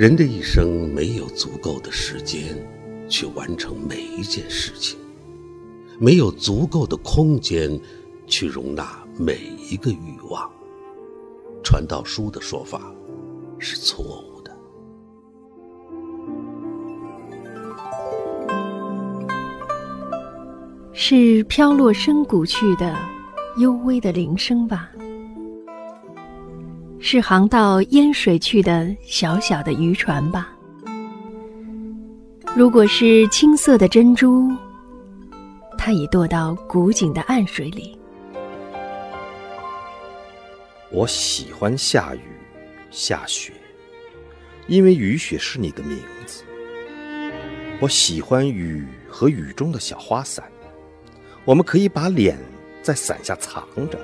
人的一生没有足够的时间去完成每一件事情，没有足够的空间去容纳每一个欲望。传道书的说法是错误的。是飘落深谷去的幽微的铃声吧？是航到烟水去的小小的渔船吧？如果是青色的珍珠，它已堕到古井的暗水里。我喜欢下雨、下雪，因为雨雪是你的名字。我喜欢雨和雨中的小花伞，我们可以把脸在伞下藏着。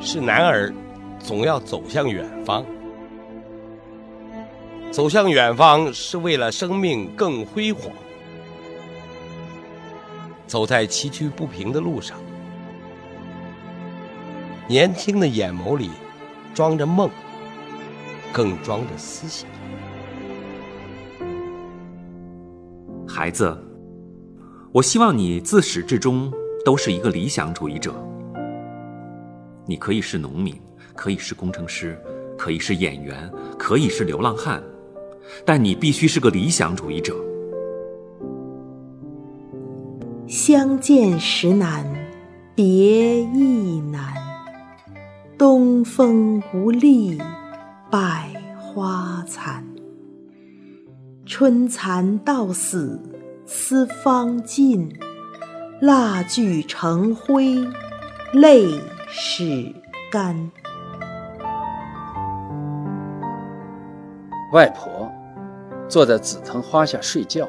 是男儿。总要走向远方，走向远方是为了生命更辉煌。走在崎岖不平的路上，年轻的眼眸里装着梦，更装着思想。孩子，我希望你自始至终都是一个理想主义者。你可以是农民。可以是工程师，可以是演员，可以是流浪汉，但你必须是个理想主义者。相见时难，别亦难。东风无力，百花残。春蚕到死丝方尽，蜡炬成灰泪始干。外婆坐在紫藤花下睡觉，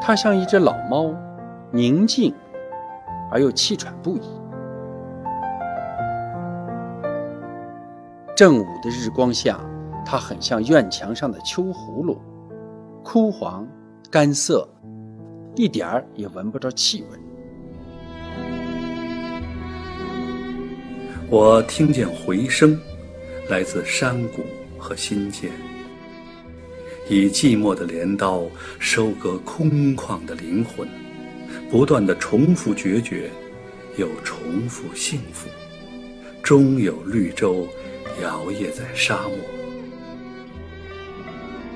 她像一只老猫，宁静而又气喘不已。正午的日光下，它很像院墙上的秋葫芦，枯黄、干涩，一点儿也闻不着气味。我听见回声。来自山谷和心间，以寂寞的镰刀收割空旷的灵魂，不断的重复决绝，又重复幸福，终有绿洲摇曳在沙漠。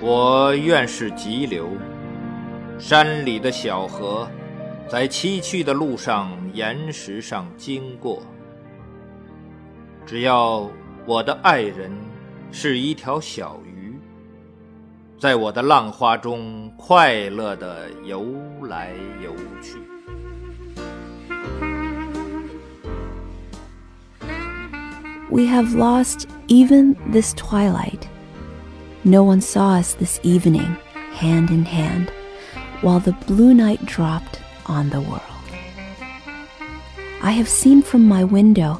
我愿是急流，山里的小河，在崎岖的路上岩石上经过，只要。我的爱人是一条小鱼，在我的浪花中快乐地游来游去。We have lost even this twilight. No one saw us this evening, hand in hand, while the blue night dropped on the world. I have seen from my window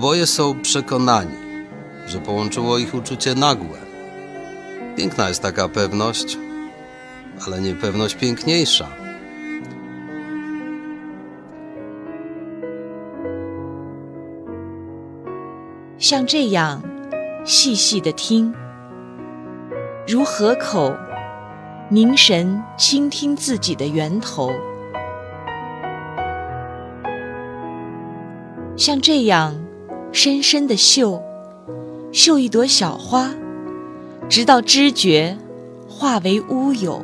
Oboje są przekonani, że połączyło ich uczucie nagłe. Piękna jest taka pewność, ale niepewność piękniejsza. 像这样细细的听，如河口凝神倾听自己的源头，像这样。 深深的嗅，嗅一朵小花，直到知觉化为乌有。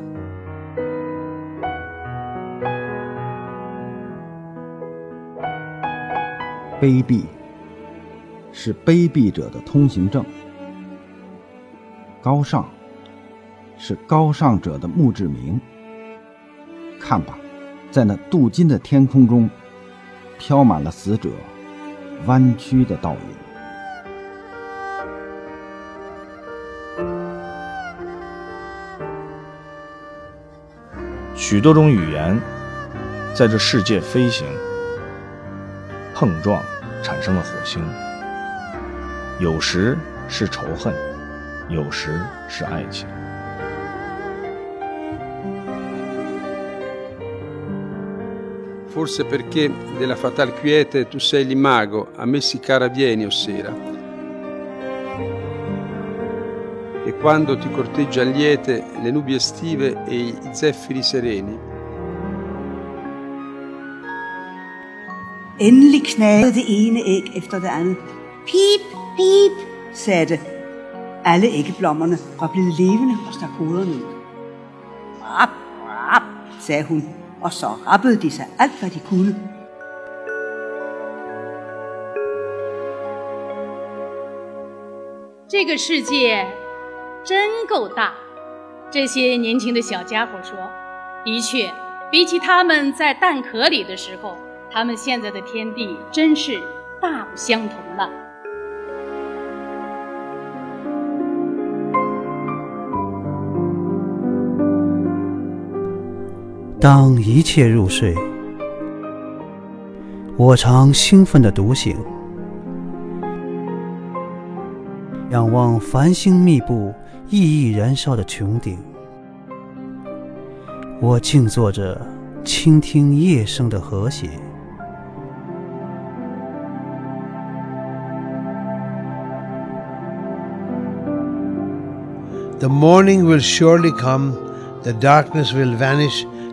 卑鄙是卑鄙者的通行证，高尚是高尚者的墓志铭。看吧，在那镀金的天空中，飘满了死者。弯曲的倒影。许多种语言在这世界飞行、碰撞，产生了火星。有时是仇恨，有时是爱情。Forse perché della fatal quiete tu sei l'imago, a me si cara vieni o sera. E quando ti corteggian liete le nubi estive e i zeffiri sereni. Endelig knagede det ene æg efter det andet. Pip, pip, sagde det. Alle æggeblommerne var blevet levende og stak hovederne ud. Rap, rap, sagde hun, og så rappede de sig alt, hvad de kunne. 这个世界真够大，这些年轻的小家伙说：“的确，比起他们在蛋壳里的时候，他们现在的天地真是大不相同了。”当一切入睡，我常兴奋地独醒，仰望繁星密布、熠熠燃烧的穹顶。我静坐着，倾听夜声的和谐。The morning will surely come, the darkness will vanish,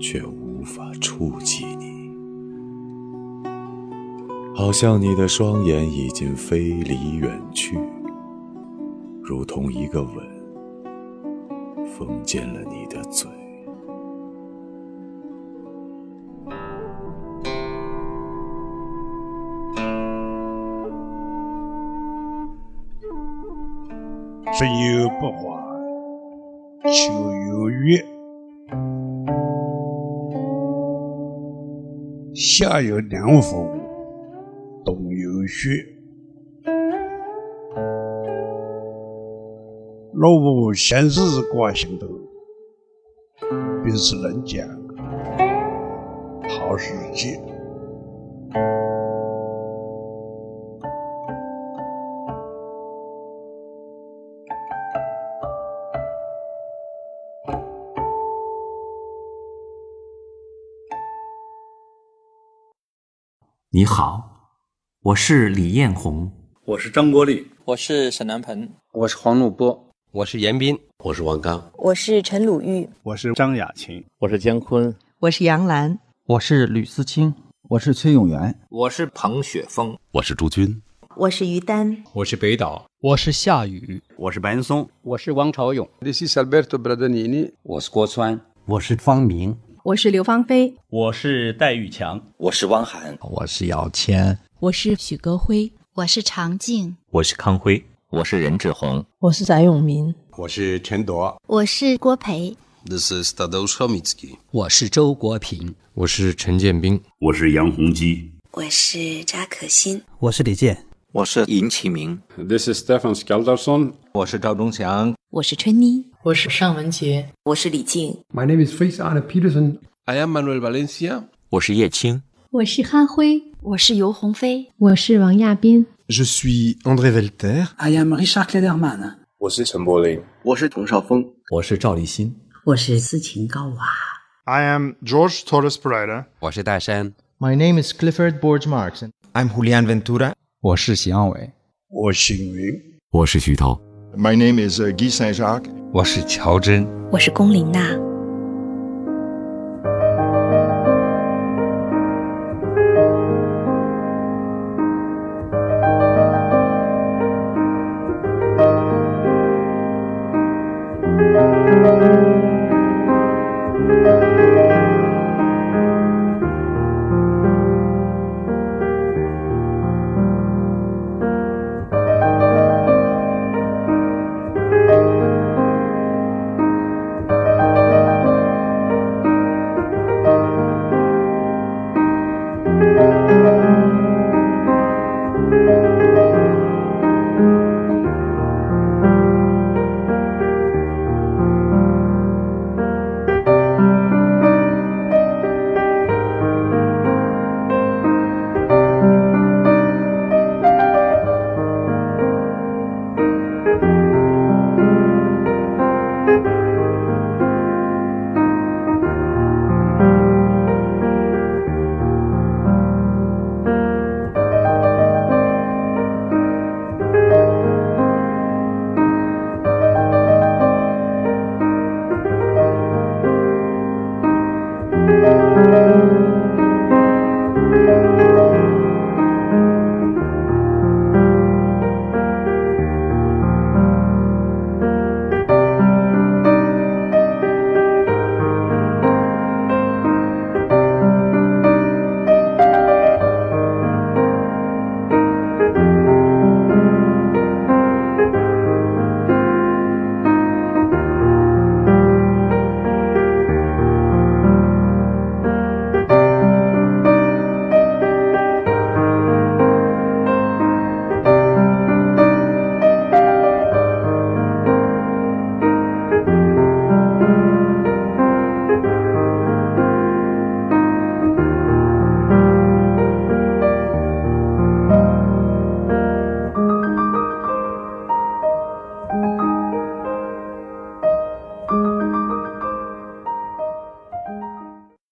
却无法触及你，好像你的双眼已经飞离远去，如同一个吻封缄了你的嘴。春有百花，秋有月，夏有凉风，冬有雪。若无闲事挂心头，便是人间好时节。你好，我是李彦宏，我是张国立，我是沈南鹏，我是黄怒波，我是严斌，我是王刚，我是陈鲁豫，我是张雅琴，我是姜昆，我是杨澜，我是吕思清，我是崔永元，我是彭雪枫，我是朱军，我是于丹，我是北岛，我是夏雨，我是白岩松，我是王朝勇，This is Alberto Bradanini，我是郭川，我是方明。我是刘芳菲，我是戴玉强，我是汪涵，我是姚谦，我是许戈辉，我是常静，我是康辉，我是任志宏，我是翟永明，我是陈铎，我是郭培。This is Tadeusz Chomicki，我是周国平，我是陈建斌，我是杨洪基，我是扎可欣，我是李健，我是尹启明，This is Stefan Skaldarsson，我是赵忠祥，我是春妮。我是尚文杰，我是李静。My name is Fritz Arne Peterson. I am Manuel Valencia. 我是叶青，我是哈辉，我是尤鸿飞，我是王亚斌。Je suis André Velter. I am Richard Klederman. 我是陈柏霖，我是童少峰，我是赵立新，我是斯琴高娃。I am George Torres Pereira. 我是大山。My name is Clifford Borge Marks. I'm Julian Ventura. 我是邢耀伟。我姓云。我是徐涛。My name is Guy Saint Jacques. 我是乔真。我是龚琳娜。